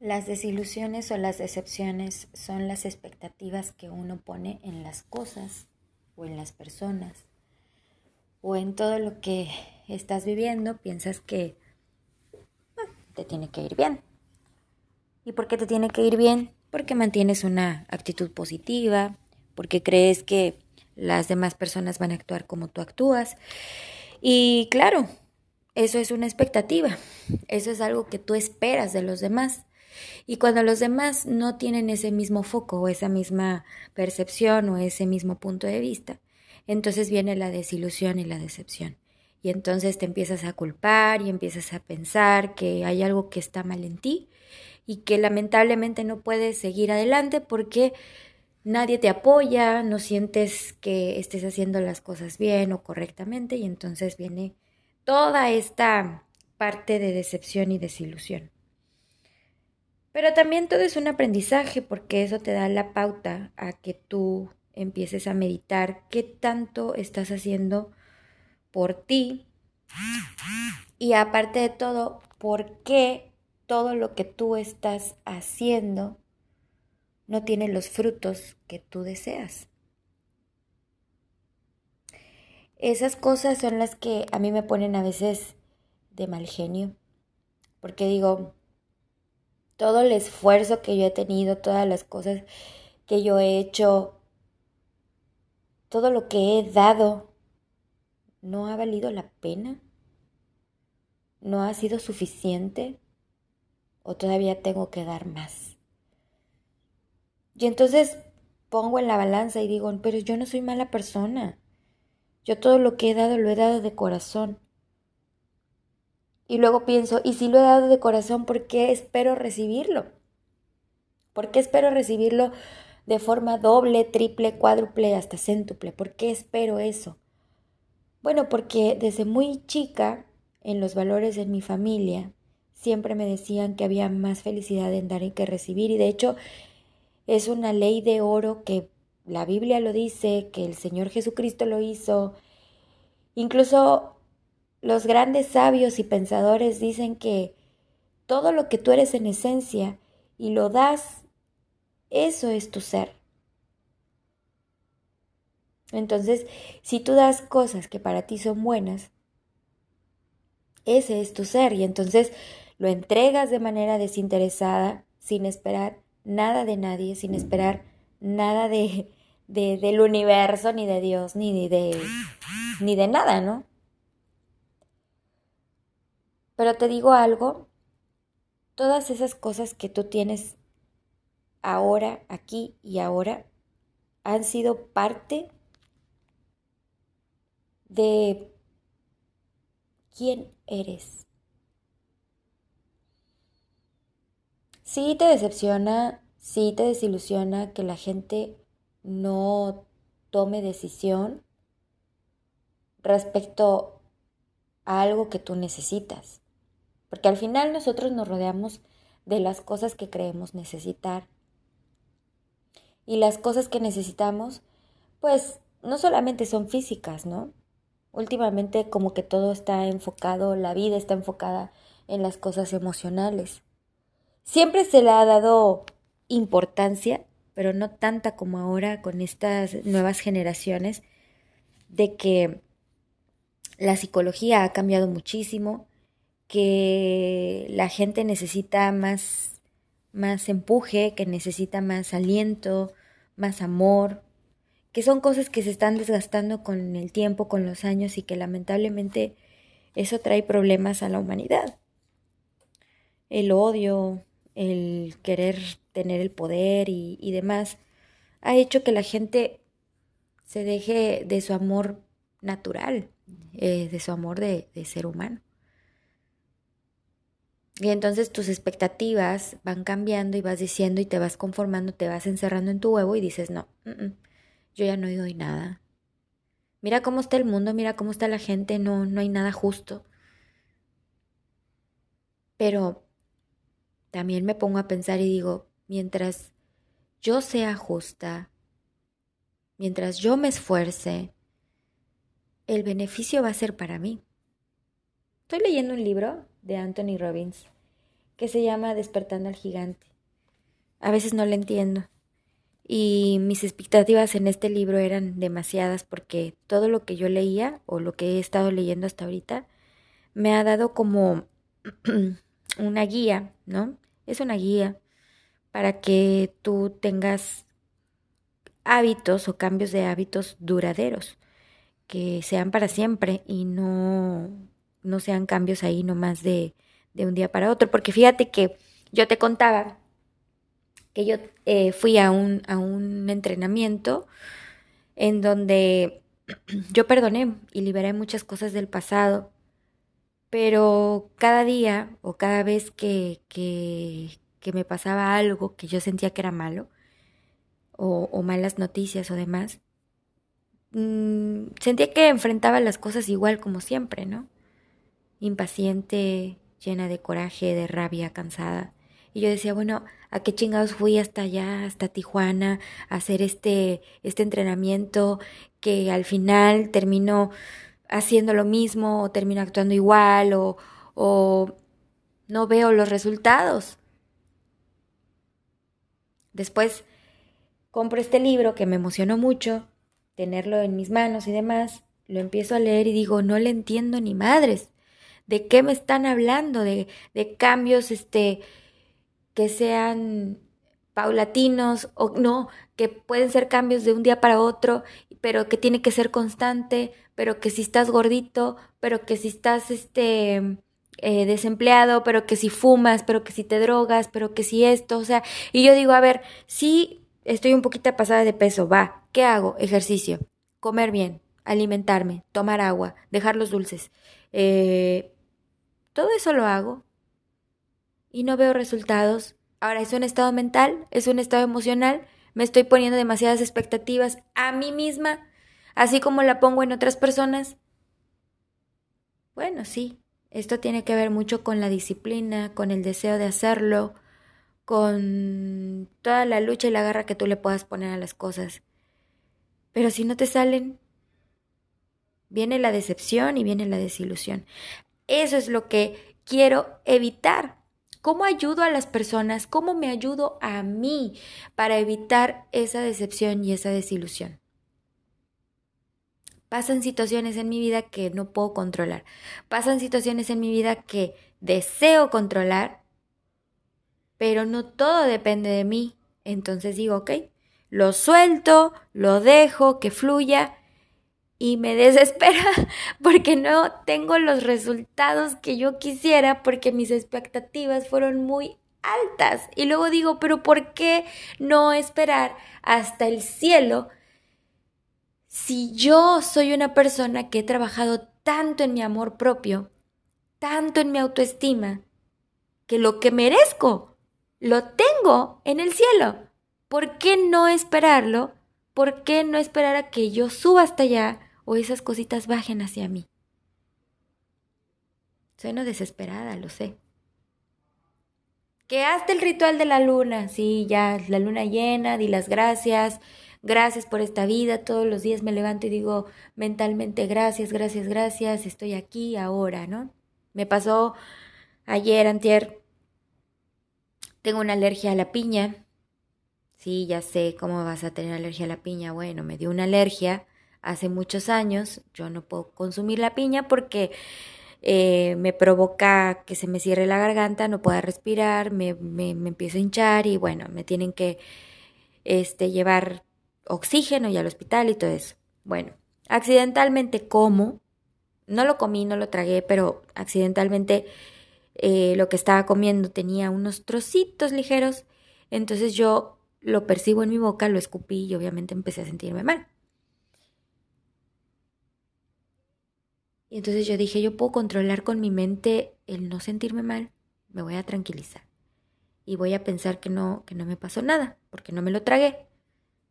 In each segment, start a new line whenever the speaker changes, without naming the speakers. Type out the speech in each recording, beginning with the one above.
Las desilusiones o las decepciones son las expectativas que uno pone en las cosas o en las personas o en todo lo que estás viviendo. Piensas que te tiene que ir bien. ¿Y por qué te tiene que ir bien? Porque mantienes una actitud positiva, porque crees que las demás personas van a actuar como tú actúas. Y claro, eso es una expectativa, eso es algo que tú esperas de los demás. Y cuando los demás no tienen ese mismo foco o esa misma percepción o ese mismo punto de vista, entonces viene la desilusión y la decepción. Y entonces te empiezas a culpar y empiezas a pensar que hay algo que está mal en ti y que lamentablemente no puedes seguir adelante porque nadie te apoya, no sientes que estés haciendo las cosas bien o correctamente y entonces viene toda esta parte de decepción y desilusión. Pero también todo es un aprendizaje porque eso te da la pauta a que tú empieces a meditar qué tanto estás haciendo por ti y aparte de todo, por qué todo lo que tú estás haciendo no tiene los frutos que tú deseas. Esas cosas son las que a mí me ponen a veces de mal genio, porque digo, todo el esfuerzo que yo he tenido, todas las cosas que yo he hecho, todo lo que he dado, ¿no ha valido la pena? ¿No ha sido suficiente? ¿O todavía tengo que dar más? Y entonces pongo en la balanza y digo, pero yo no soy mala persona. Yo todo lo que he dado lo he dado de corazón. Y luego pienso, ¿y si lo he dado de corazón, por qué espero recibirlo? ¿Por qué espero recibirlo de forma doble, triple, cuádruple, hasta céntuple? ¿Por qué espero eso? Bueno, porque desde muy chica, en los valores de mi familia, siempre me decían que había más felicidad en dar que recibir. Y de hecho, es una ley de oro que la Biblia lo dice, que el Señor Jesucristo lo hizo. Incluso los grandes sabios y pensadores dicen que todo lo que tú eres en esencia y lo das, eso es tu ser. Entonces, si tú das cosas que para ti son buenas, ese es tu ser y entonces lo entregas de manera desinteresada, sin esperar nada de nadie, sin esperar nada de, de del universo, ni de Dios, ni de, ni de nada, ¿no? Pero te digo algo, todas esas cosas que tú tienes ahora, aquí y ahora, han sido parte de quién eres. Sí te decepciona, sí te desilusiona que la gente no tome decisión respecto a algo que tú necesitas. Porque al final nosotros nos rodeamos de las cosas que creemos necesitar. Y las cosas que necesitamos, pues no solamente son físicas, ¿no? Últimamente como que todo está enfocado, la vida está enfocada en las cosas emocionales. Siempre se le ha dado importancia, pero no tanta como ahora con estas nuevas generaciones, de que la psicología ha cambiado muchísimo, que la gente necesita más, más empuje, que necesita más aliento, más amor, que son cosas que se están desgastando con el tiempo, con los años y que lamentablemente eso trae problemas a la humanidad. El odio, el querer tener el poder y, demás, ha hecho que la gente se deje de su amor natural, eh, de su amor de ser humano. Y entonces tus expectativas van cambiando y vas diciendo y te vas conformando, te vas encerrando en tu huevo y dices, no, yo ya no doy nada. Mira cómo está el mundo, mira cómo está la gente, no, no hay nada justo. Pero también me pongo a pensar y digo, mientras yo sea justa, mientras yo me esfuerce, el beneficio va a ser para mí. Estoy leyendo un libro de Anthony Robbins que se llama Despertando al Gigante. A veces no lo entiendo. Y mis expectativas en este libro eran demasiadas porque todo lo que yo leía o lo que he estado leyendo hasta ahorita me ha dado como una guía, ¿no? Es una guía para que tú tengas hábitos o cambios de hábitos duraderos, que sean para siempre y no, no sean cambios ahí nomás de, de un día para otro. Porque fíjate que yo te contaba que yo eh, fui a un, a un entrenamiento en donde yo perdoné y liberé muchas cosas del pasado, pero cada día o cada vez que, que, que me pasaba algo que yo sentía que era malo, o, malas noticias o demás, mmm, sentía que enfrentaba las cosas igual como siempre, ¿no? Impaciente, llena de coraje, de rabia, cansada. Y yo decía, bueno, ¿a qué chingados fui hasta allá, hasta Tijuana, a hacer este, este entrenamiento que al final termino haciendo lo mismo o termino actuando igual o, o no veo los resultados? Después compro este libro que me emocionó mucho, tenerlo en mis manos y demás, lo empiezo a leer y digo, no le entiendo ni madres. ¿De qué me están hablando? De, de cambios, este, que sean paulatinos o no, que pueden ser cambios de un día para otro, pero que tiene que ser constante, pero que si estás gordito, pero que si estás este eh, desempleado, pero que si fumas, pero que si te drogas, pero que si esto, o sea, y yo digo, a ver, si estoy un poquito pasada de peso, va, ¿qué hago? Ejercicio, comer bien, alimentarme, tomar agua, dejar los dulces, eh, todo eso lo hago y no veo resultados. Ahora, ¿es un estado mental? ¿Es un estado emocional? ¿Me estoy poniendo demasiadas expectativas a mí misma, así como la pongo en otras personas? Bueno, sí, esto tiene que ver mucho con la disciplina, con el deseo de hacerlo, con toda la lucha y la garra que tú le puedas poner a las cosas. Pero si no te salen, viene la decepción y viene la desilusión. Eso es lo que quiero evitar. ¿Cómo ayudo a las personas? ¿Cómo me ayudo a mí para evitar esa decepción y esa desilusión? Pasan situaciones en mi vida que no puedo controlar. Pasan situaciones en mi vida que deseo controlar, pero no todo depende de mí. Entonces digo, ok, lo suelto, lo dejo, que fluya y me desespera porque no tengo los resultados que yo quisiera porque mis expectativas fueron muy altas. Y luego digo, pero ¿por qué no esperar hasta el cielo si yo soy una persona que he trabajado tanto en mi amor propio, tanto en mi autoestima, que lo que merezco lo tengo en el cielo? ¿Por qué no esperarlo? ¿Por qué no esperar a que yo suba hasta allá o esas cositas bajen hacia mí. Sueno desesperada, lo sé. Que hasta el ritual de la luna, sí, ya, la luna llena, di las gracias, gracias por esta vida, todos los días me levanto y digo mentalmente gracias, gracias, gracias, estoy aquí ahora, ¿no? Me pasó ayer, antier, tengo una alergia a la piña, sí, ya sé cómo vas a tener alergia a la piña, bueno, me dio una alergia, hace muchos años. Yo no puedo consumir la piña porque eh, me provoca que se me cierre la garganta, no pueda respirar, me, me, me, empiezo a hinchar y bueno, me tienen que este, llevar oxígeno y al hospital y todo eso. Bueno, accidentalmente como, no lo comí, no lo tragué, pero accidentalmente eh, lo que estaba comiendo tenía unos trocitos ligeros, entonces yo lo percibo en mi boca, lo escupí y obviamente empecé a sentirme mal. Y entonces yo dije, yo puedo controlar con mi mente el no sentirme mal, me voy a tranquilizar. Y voy a pensar que no, que no me pasó nada, porque no me lo tragué.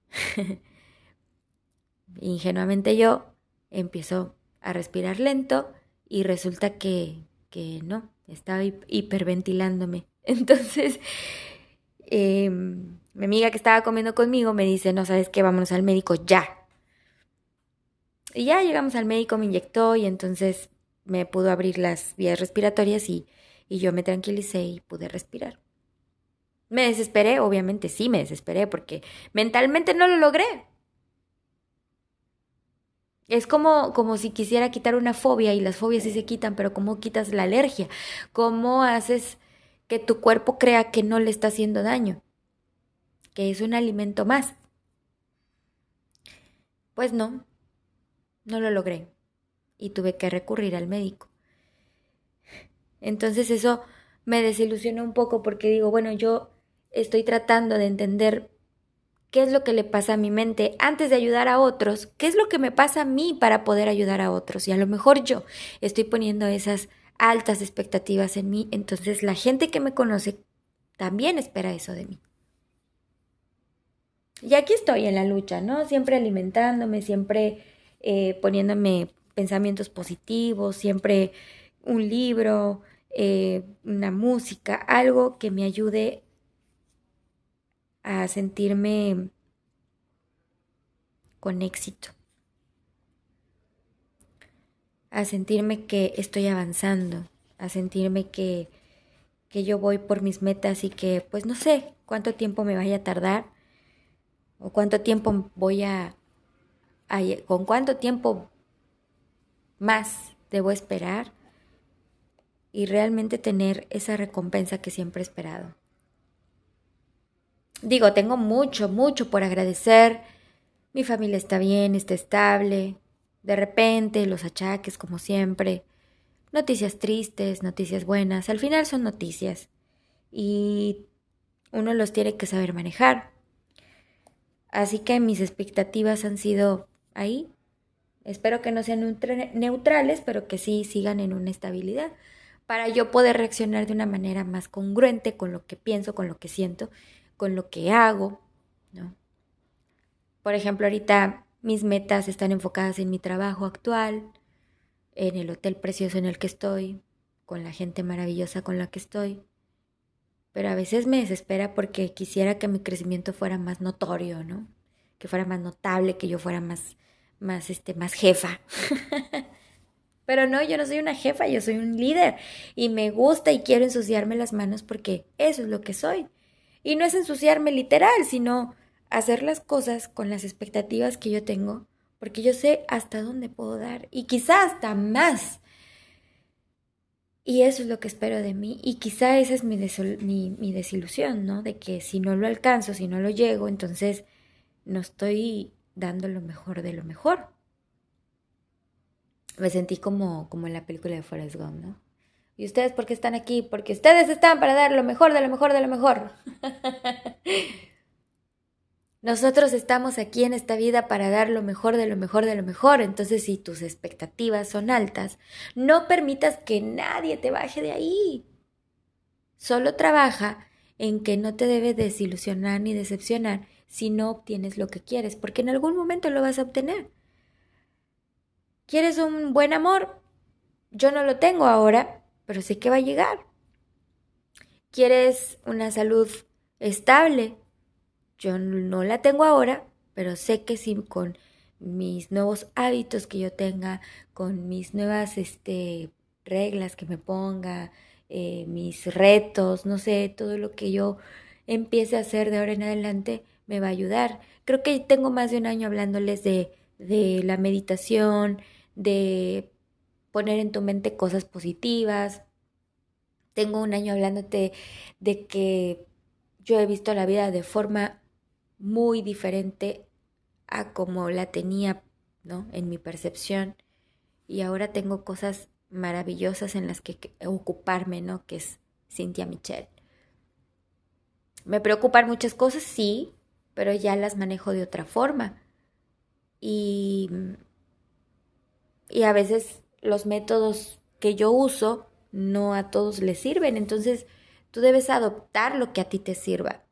Ingenuamente yo empiezo a respirar lento y resulta que, que no, estaba hiperventilándome. Entonces, eh, mi amiga que estaba comiendo conmigo me dice, no sabes qué, vámonos al médico ya. Y ya llegamos al médico, me inyectó y entonces me pudo abrir las vías respiratorias y, y yo me tranquilicé y pude respirar. Me desesperé, obviamente sí me desesperé porque mentalmente no lo logré. Es como, como si quisiera quitar una fobia y las fobias sí se quitan, pero ¿cómo quitas la alergia? ¿Cómo haces que tu cuerpo crea que no le está haciendo daño? Que es un alimento más. Pues no, no lo logré y tuve que recurrir al médico. Entonces eso me desilusionó un poco porque digo, bueno, yo estoy tratando de entender qué es lo que le pasa a mi mente antes de ayudar a otros, qué es lo que me pasa a mí para poder ayudar a otros. Y a lo mejor yo estoy poniendo esas altas expectativas en mí, entonces la gente que me conoce también espera eso de mí. Y aquí estoy en la lucha, ¿no? Siempre alimentándome, siempre eh, poniéndome pensamientos positivos, siempre un libro, eh, una música, algo que me ayude a sentirme con éxito, a sentirme que estoy avanzando, a sentirme que, que yo voy por mis metas y que pues no sé cuánto tiempo me vaya a tardar o cuánto tiempo voy a, a con cuánto tiempo más debo esperar y realmente tener esa recompensa que siempre he esperado. Digo, tengo mucho, mucho por agradecer. Mi familia está bien, está estable. De repente, los achaques, como siempre. Noticias tristes, noticias buenas. Al final son noticias. Y uno los tiene que saber manejar. Así que mis expectativas han sido ahí. Espero que no sean neutrales, pero que sí sigan en una estabilidad para yo poder reaccionar de una manera más congruente con lo que pienso, con lo que siento con lo que hago, ¿no? Por ejemplo, ahorita mis metas están enfocadas en mi trabajo actual, en el hotel precioso en el que estoy, con la gente maravillosa con la que estoy. Pero a veces me desespera porque quisiera que mi crecimiento fuera más notorio, ¿no? Que fuera más notable, que yo fuera más, más, este, más jefa. Pero no, yo no soy una jefa, yo soy un líder y me gusta y quiero ensuciarme las manos porque eso es lo que soy. Y no es ensuciarme literal, sino hacer las cosas con las expectativas que yo tengo, porque yo sé hasta dónde puedo dar y quizá hasta más. Y eso es lo que espero de mí y quizá esa es mi, mi, desilusión, ¿no? De que si no lo alcanzo, si no lo llego, entonces no estoy dando lo mejor de lo mejor. Me sentí como, como en la película de Forrest Gump, ¿no? ¿Y ustedes por qué están aquí? Porque ustedes están para dar lo mejor de lo mejor de lo mejor. Nosotros estamos aquí en esta vida para dar lo mejor de lo mejor de lo mejor. Entonces, si tus expectativas son altas, no permitas que nadie te baje de ahí. Solo trabaja en que no te debes desilusionar ni decepcionar si no obtienes lo que quieres, porque en algún momento lo vas a obtener. ¿Quieres un buen amor? Yo no lo tengo ahora, pero sé que va a llegar. ¿Quieres una salud estable? Yo no la tengo ahora, pero sé que si con mis nuevos hábitos que yo tenga, con mis nuevas este, reglas que me ponga, eh, mis retos, no sé, todo lo que yo empiece a hacer de ahora en adelante me va a ayudar. Creo que tengo más de un año hablándoles de, de la meditación, de poner en tu mente cosas positivas. Tengo un año hablándote de que yo he visto la vida de forma muy diferente a como la tenía, ¿no? En mi percepción. Y ahora tengo cosas maravillosas en las que ocuparme, ¿no? Que es Cynthia Michelle. Me preocupan muchas cosas, sí, pero ya las manejo de otra forma. Y, y a veces los métodos que yo uso no a todos les sirven, entonces tú debes adoptar lo que a ti te sirva.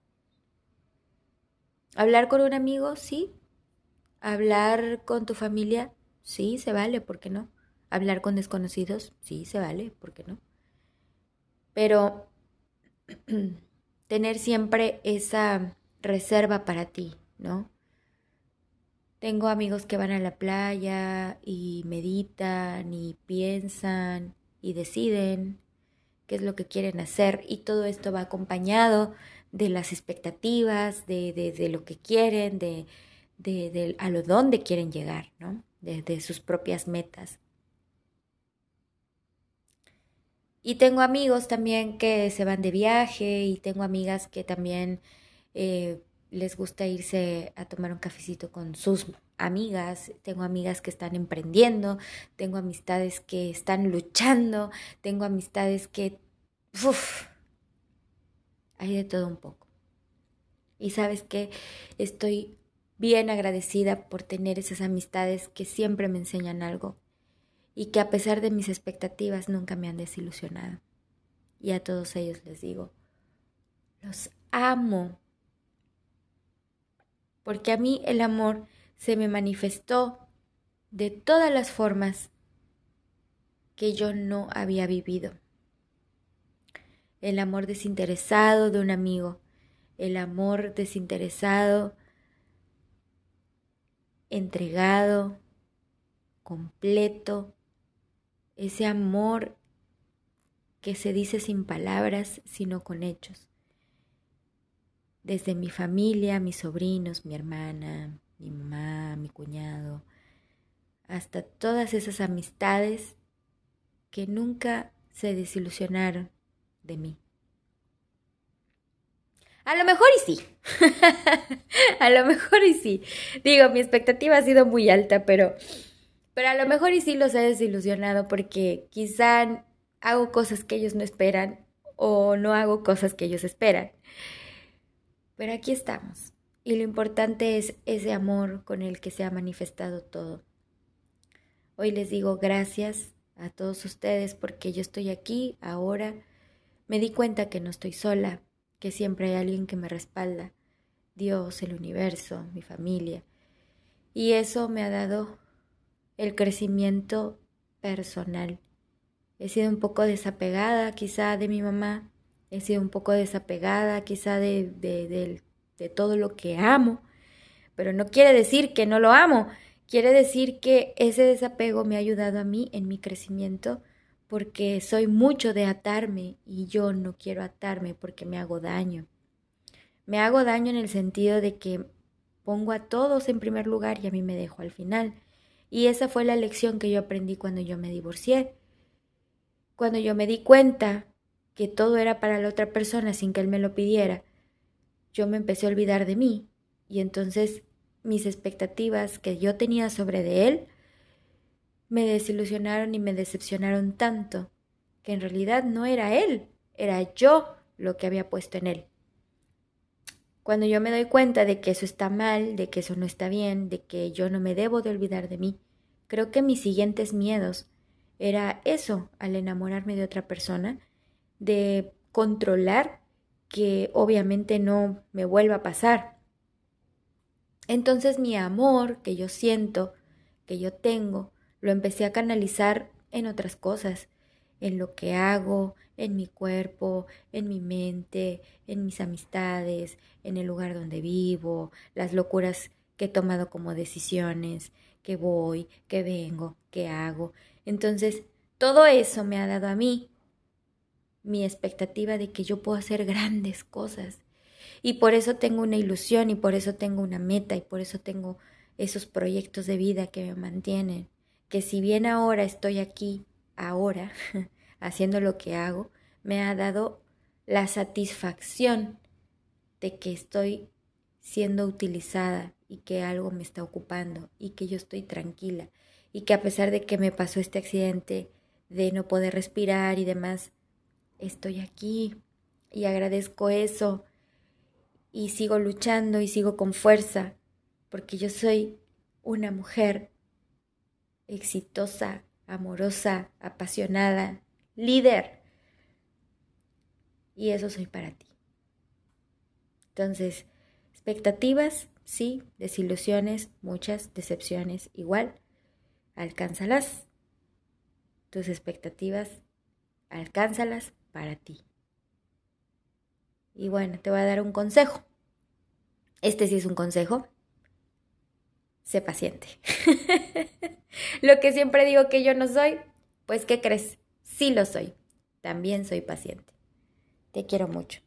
Hablar con un amigo, sí. Hablar con tu familia, sí, se vale, ¿por qué no? Hablar con desconocidos, sí, se vale, ¿por qué no? Pero tener siempre esa reserva para ti, ¿no? Tengo amigos que van a la playa y meditan y piensan y deciden qué es lo que quieren hacer y todo esto va acompañado de las expectativas, de, de, lo que quieren, de, de, a lo dónde quieren llegar, ¿no? De, sus propias metas. Y tengo amigos también que se van de viaje y tengo amigas que también eh, les gusta irse a tomar un cafecito con sus amigas, tengo amigas que están emprendiendo, tengo amistades que están luchando, tengo amistades que... Uf, hay de todo un poco. Y sabes que estoy bien agradecida por tener esas amistades que siempre me enseñan algo y que a pesar de mis expectativas nunca me han desilusionado. Y a todos ellos les digo, los amo. Porque a mí el amor se me manifestó de todas las formas que yo no había vivido. El amor desinteresado de un amigo, el amor desinteresado entregado, completo, ese amor que se dice sin palabras, sino con hechos. Desde mi familia, mis sobrinos, mi hermana, mi mamá, mi cuñado, hasta todas esas amistades que nunca se desilusionaron de mí. A lo mejor y sí. a lo mejor y sí. Digo, mi expectativa ha sido muy alta, pero, pero a lo mejor y sí los he desilusionado porque quizá hago cosas que ellos no esperan o no hago cosas que ellos esperan. Pero aquí estamos. Y lo importante es ese amor con el que se ha manifestado todo. Hoy les digo gracias a todos ustedes porque yo estoy aquí ahora. Me di cuenta que no estoy sola, que siempre hay alguien que me respalda, Dios, el universo, mi familia. Y eso me ha dado el crecimiento personal. He sido un poco desapegada quizá de mi mamá, he sido un poco desapegada quizá de, de, todo lo que amo, pero no quiere decir que no lo amo, quiere decir que ese desapego me ha ayudado a mí en mi crecimiento porque soy mucho de atarme y yo no quiero atarme porque me hago daño. Me hago daño en el sentido de que pongo a todos en primer lugar y a mí me dejo al final. Y esa fue la lección que yo aprendí cuando yo me divorcié. Cuando yo me di cuenta que todo era para la otra persona sin que él me lo pidiera, yo me empecé a olvidar de mí y entonces mis expectativas que yo tenía sobre de él me desilusionaron y me decepcionaron tanto que en realidad no era él, era yo lo que había puesto en él. Cuando yo me doy cuenta de que eso está mal, de que eso no está bien, de que yo no me debo de olvidar de mí, creo que mis siguientes miedos era eso, al enamorarme de otra persona, de controlar que obviamente no me vuelva a pasar. Entonces mi amor que yo siento, que yo tengo, lo empecé a canalizar en otras cosas, en lo que hago, en mi cuerpo, en mi mente, en mis amistades, en el lugar donde vivo, las locuras que he tomado como decisiones, que voy, que vengo, que hago. Entonces, todo eso me ha dado a mí mi expectativa de que yo puedo hacer grandes cosas. Y por eso tengo una ilusión y por eso tengo una meta y por eso tengo esos proyectos de vida que me mantienen que si bien ahora estoy aquí, ahora, haciendo lo que hago, me ha dado la satisfacción de que estoy siendo utilizada y que algo me está ocupando y que yo estoy tranquila y que a pesar de que me pasó este accidente de no poder respirar y demás, estoy aquí y agradezco eso y sigo luchando y sigo con fuerza porque yo soy una mujer exitosa, amorosa, apasionada, líder. Y eso soy para ti. Entonces, expectativas, sí, desilusiones, muchas, decepciones, igual, alcánzalas. Tus expectativas, alcánzalas para ti. Y bueno, te voy a dar un consejo. Este sí es un consejo. Sé paciente. Lo que siempre digo que yo no soy, pues ¿qué crees? Sí lo soy. también soy paciente. Te quiero mucho.